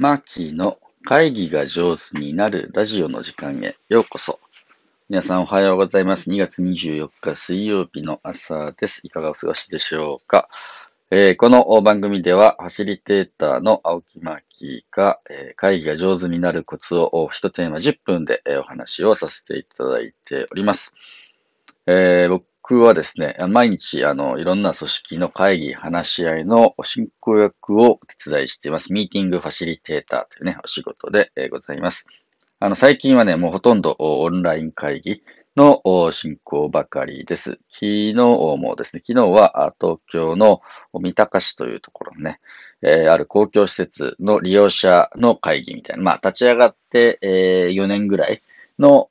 マーキーの会議が上手になるラジオの時間へようこそ。皆さんおはようございます。2月24日水曜日の朝です。いかがお過ごしでしょうか？えーこの番組では、ファシリテーターの青木マーキーが、えー会議が上手になるコツを一テーマ10分で、お話をさせていただいております。えー僕僕はですね、毎日、あの、いろんな組織の会議、話し合いの進行役をお手伝いしています。ミーティングファシリテーターというね、お仕事で、ございます。あの、最近はね、もうほとんどオンライン会議の進行ばかりです。昨日もですね、昨日は東京の三鷹市というところのね、えーある公共施設の利用者の会議みたいな、まあ、立ち上がって、え4年ぐらいの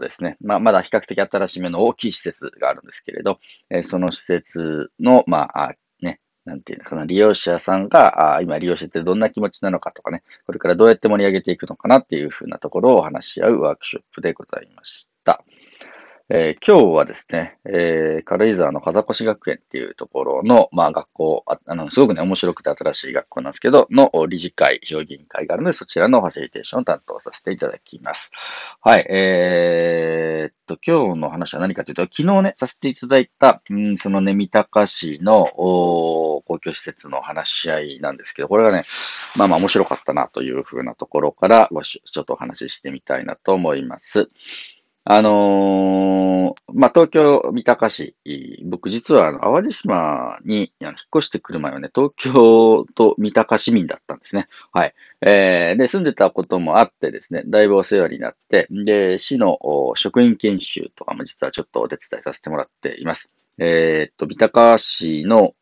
ですね、まあ、まだ比較的新しめの大きい施設があるんですけれど、えその施設の、まあ、ね、なんていうのかな、利用者さんが、あ今利用しててどんな気持ちなのかとかね、これからどうやって盛り上げていくのかなっていうふうなところを話し合うワークショップでございました。えー今日はですね、えー軽井沢の風越学園っていうところの、まあ学校、ああの、すごくね、面白くて新しい学校なんですけど、の理事会、評議員会があるので、そちらのファシリテーションを担当させていただきます。はい、えーっと、今日の話は何かというと、昨日ね、させていただいた、うん、そのね、三鷹市のお公共施設の話し合いなんですけど、これがね、まあまあ面白かったなというふうなところから、ちょっとお話ししてみたいなと思います。あのーまあ、東京三鷹市、僕実は淡路島に引っ越してくる前はね、東京と三鷹市民だったんですね。はい。えーで、住んでたこともあってですね、だいぶお世話になって、で、市の職員研修とかも実はちょっとお手伝いさせてもらっています。えーっと、三鷹市の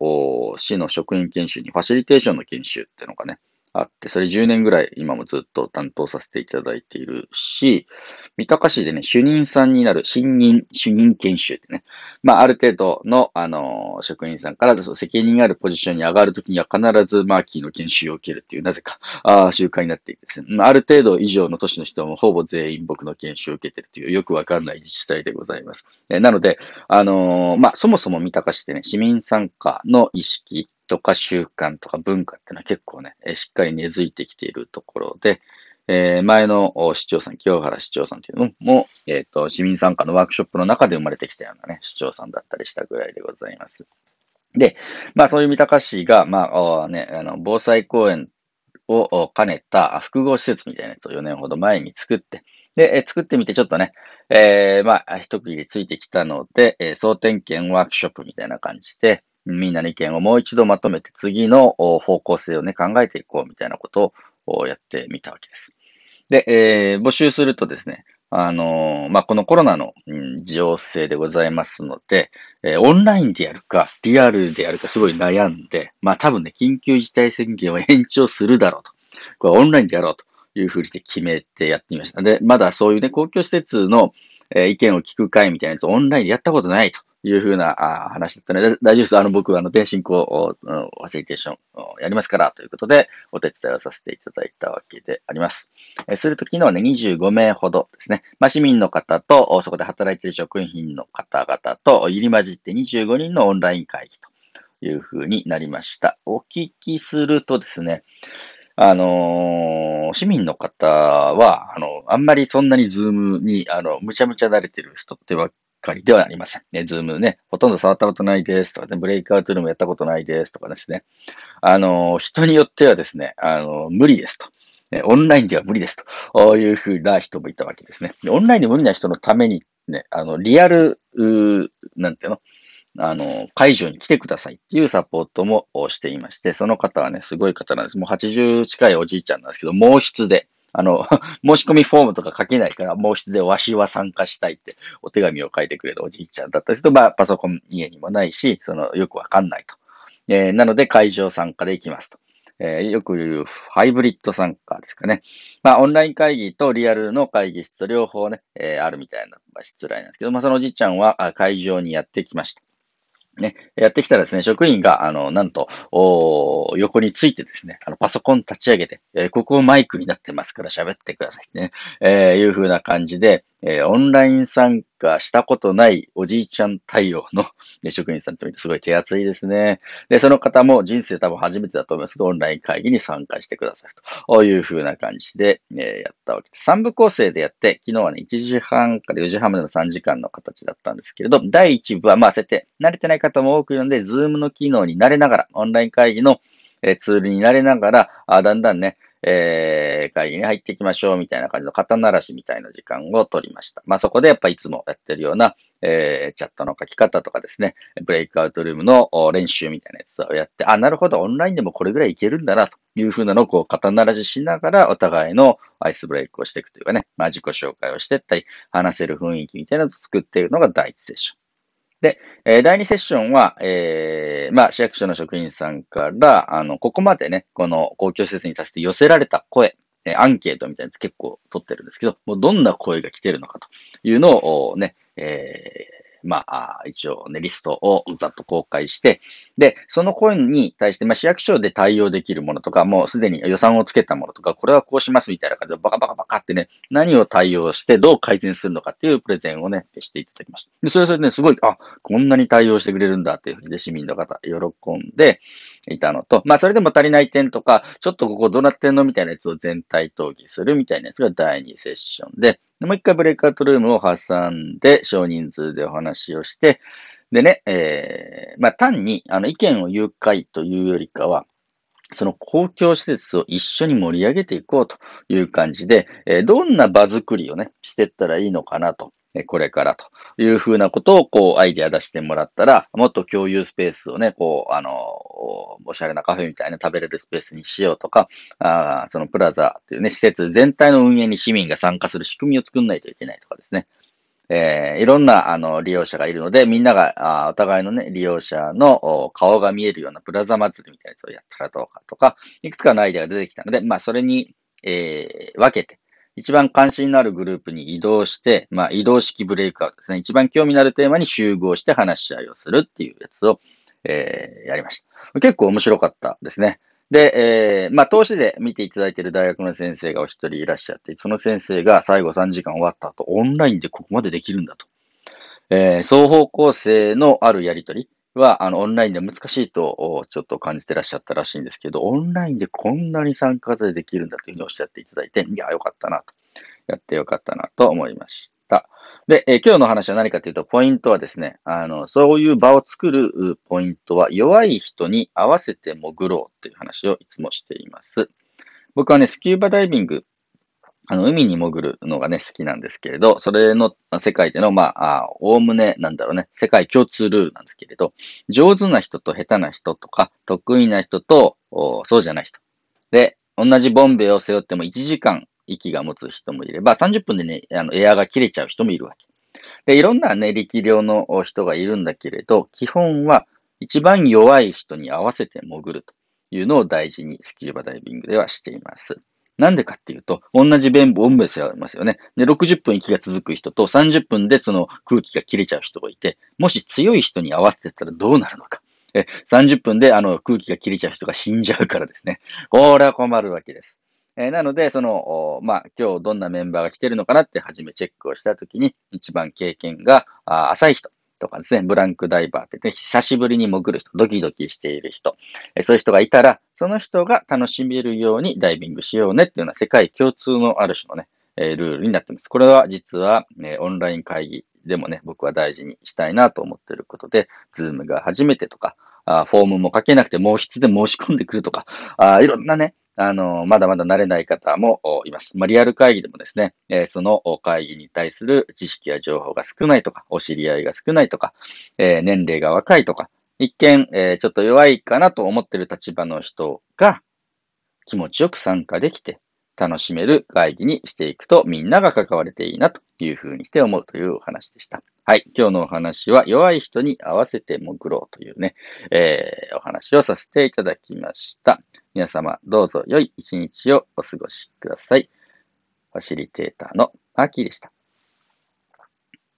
市の職員研修にファシリテーションの研修っていうのがね、あって、それ10年ぐらい今もずっと担当させていただいているし、三鷹市でね、主任さんになる新任、主任研修ってね、まあ、ある程度の、あの職員さんからそう責任あるポジションに上がるときには必ずマーキーの研修を受けるっていう、なぜか、あー習慣になっていてですね、まあある程度以上の年の人もほぼ全員僕の研修を受けてるという、よくわかんない自治体でございます。えなので、あのーまあ、そもそも三鷹市ってね、市民参加の意識とか習慣とか文化っていうのは結構ね、しっかり根付いてきているところで、えー前の市長さん、清原市長さんというのも、えっ、と、市民参加のワークショップの中で生まれてきたようなね、市長さんだったりしたぐらいでございます。で、まあそういう三鷹市が、まあ、ね、あの、防災公園を兼ねた複合施設みたいなやつを4年ほど前に作って、で、え作ってみてちょっとね、えーまあ、一区切りついてきたので、えー総点検ワークショップみたいな感じで、みんなの意見をもう一度まとめて次の方向性をね、考えていこうみたいなことをやってみたわけです。で、えー募集するとですね、あのーまあ、このコロナの、うん情勢でございますので、えーオンラインでやるか、リアルでやるかすごい悩んで、まあ、多分ね、緊急事態宣言を延長するだろうと。これオンラインでやろうというふうにして決めてやってみました。で、まだそういうね、公共施設の、えー意見を聞く会みたいなやつオンラインでやったことないというふうなあ話だったので、大丈夫です。あの、僕はあの、電信行を、ファシリテーションをやりますから、ということで、お手伝いをさせていただいたわけであります。えーすると、昨日はね、25名ほどですね。まあ、市民の方と、そこで働いている職員の方々と入り混じって25人のオンライン会議というふうになりました。お聞きするとですね、あのー市民の方は、あの、あんまりそんなに Zoom に、あの、むちゃむちゃ慣れてる人ってばっかりではありません。ね、 Zoom ね、ほとんど触ったことないですとかね、ブレイクアウトルームやったことないですとかですね。あの人によってはですね、あの無理ですと。オンラインでは無理ですとこういうふうな人もいたわけですね。オンラインで無理な人のためにね、あの、リアル、なんていうの？あの、会場に来てくださいっていうサポートもしていまして、その方はね、すごい方なんです。もう80近いおじいちゃんなんですけど、毛筆で、あの、申し込みフォームとか書けないから、毛筆でわしは参加したいってお手紙を書いてくれるおじいちゃんだったりすると、まあ、パソコン家にもないし、その、よくわかんないと。えーなので、会場参加で行きますと。えーよく言うハイブリッド参加ですかね。まあ、オンライン会議とリアルの会議室と両方ね、えーあるみたいな、まあ、失礼なんですけど、まあ、そのおじいちゃんは会場にやってきました。ね、やってきたらですね、職員が、あの、なんと、お横についてですね、あの、パソコン立ち上げて、えーここマイクになってますから喋ってくださいね、えーいう風な感じで、えー、オンライン参加したことないおじいちゃん対応の、ね、職員さんって見てすごい手厚いですね。で、その方も人生多分初めてだと思いますけど、オンライン会議に参加してくださいという風な感じで、えー、やったわけです。3部構成でやって、昨日はね、1時半から4時半までの3時間の形だったんですけれど、第1部はまあ、せて、慣れてない方も多くいるので、ズームの機能に慣れながら、オンライン会議のツールになれながら、あだんだんね、えー、会議に入っていきましょうみたいな感じの肩慣らしみたいな時間を取りました。まあそこでやっぱいつもやってるような、えー、チャットの書き方とかですね、ブレイクアウトルームの練習みたいなやつをやって、あ、なるほど、オンラインでもこれぐらいいけるんだな、というふうなのをこう肩慣らししながらお互いのアイスブレイクをしていくというかね、まあ自己紹介をしていったり、話せる雰囲気みたいなのを作っているのが第一セッション。で、え第2セッションは、えー、まあ、市役所の職員さんから、あの、ここまでね、この公共施設にさせて寄せられた声、えアンケートみたいなやつ結構取ってるんですけど、もうどんな声が来てるのかというのをね、えー、まあ、一応ね、リストをざっと公開して、で、その声に対して、まあ、市役所で対応できるものとか、もうすでに予算をつけたものとか、これはこうしますみたいな感じで、バカバカバカってね、何を対応してどう改善するのかっていうプレゼンをね、していただきました。で、それはそれでね、すごい、あ、こんなに対応してくれるんだっていうふうに、ね市民の方、喜んでいたのと、まあ、それでも足りない点とか、ちょっとここどうなってんのみたいなやつを全体討議するみたいなやつが第2セッションで、もう一回ブレイクアウトルームを挟んで、少人数でお話をして、でね、えー、まあ、単に、あの、意見を言う会というよりかは、その公共施設を一緒に盛り上げていこうという感じで、えー、どんな場作りをね、していったらいいのかなと。これからというふうなことを、こう、アイディア出してもらったら、もっと共有スペースをね、こう、あの、おしゃれなカフェみたいな食べれるスペースにしようとか、あそのプラザというね、施設全体の運営に市民が参加する仕組みを作んないといけないとかですね。えー、いろんな、あの、利用者がいるので、みんなが、あお互いのね、利用者の顔が見えるようなプラザ祭りみたいなやつをやったらどうかとか、いくつかのアイデアが出てきたので、まあ、それに、えー、分けて、一番関心のあるグループに移動して、まあ、移動式ブレイクアウトですね。一番興味のあるテーマに集合して話し合いをするっていうやつを、えー、やりました。結構面白かったですね。で、えー、まあ、投資で見ていただいている大学の先生がお一人いらっしゃって、その先生が最後3時間終わった後、オンラインでここまでできるんだと。えー、双方向性のあるやりとり。は、あの、オンラインで難しいと、ちょっと感じてらっしゃったらしいんですけど、オンラインでこんなに参加でできるんだというふうにおっしゃっていただいて、いや、よかったなと。やってよかったなと思いました。で、え今日の話は何かというと、ポイントはですね、あの、そういう場を作るポイントは、弱い人に合わせて潜ろうという話をいつもしています。僕はね、スキューバダイビングあの、海に潜るのがね、好きなんですけれど、それの世界での、まあ、おおむね、なんだろうね、世界共通ルールなんですけれど、上手な人と下手な人とか、得意な人と、そうじゃない人。で、同じボンベを背負っても1時間息が持つ人もいれば、30分でね、あのエアが切れちゃう人もいるわけ。で、いろんなね、力量の人がいるんだけれど、基本は一番弱い人に合わせて潜るというのを大事にスキューバダイビングではしています。なんでかっていうと、同じ弁ンベスがありますよね。で、60分息が続く人と30分でその空気が切れちゃう人がいて、もし強い人に合わせてたらどうなるのか。え、30分であの空気が切れちゃう人が死んじゃうからですね。これは困るわけです。え、なので、その、まあ、今日どんなメンバーが来てるのかなって初めチェックをしたときに、一番経験が浅い人。とかですね、ブランクダイバーってね、久しぶりに潜る人、ドキドキしている人、えそういう人がいたら、その人が楽しめるようにダイビングしようねっていうのは世界共通のある種のね、えルールになってます。これは実は、ね、オンライン会議でもね、僕は大事にしたいなと思っていることで、 Zoom が初めてとか、あフォームも書けなくて毛筆で申し込んでくるとか、あいろんなね、あの、まだまだ慣れない方もいます。まあ、リアル会議でもですね、えー、その会議に対する知識や情報が少ないとか、お知り合いが少ないとか、えー、年齢が若いとか、一見、えー、ちょっと弱いかなと思ってる立場の人が気持ちよく参加できて、楽しめる会議にしていくとみんなが関われていいなというふうにして思うというお話でした。はい。今日のお話は弱い人に合わせて潜ろうというね、えー、お話をさせていただきました。皆様どうぞ良い一日をお過ごしください。ファシリテーターのマーキーでした。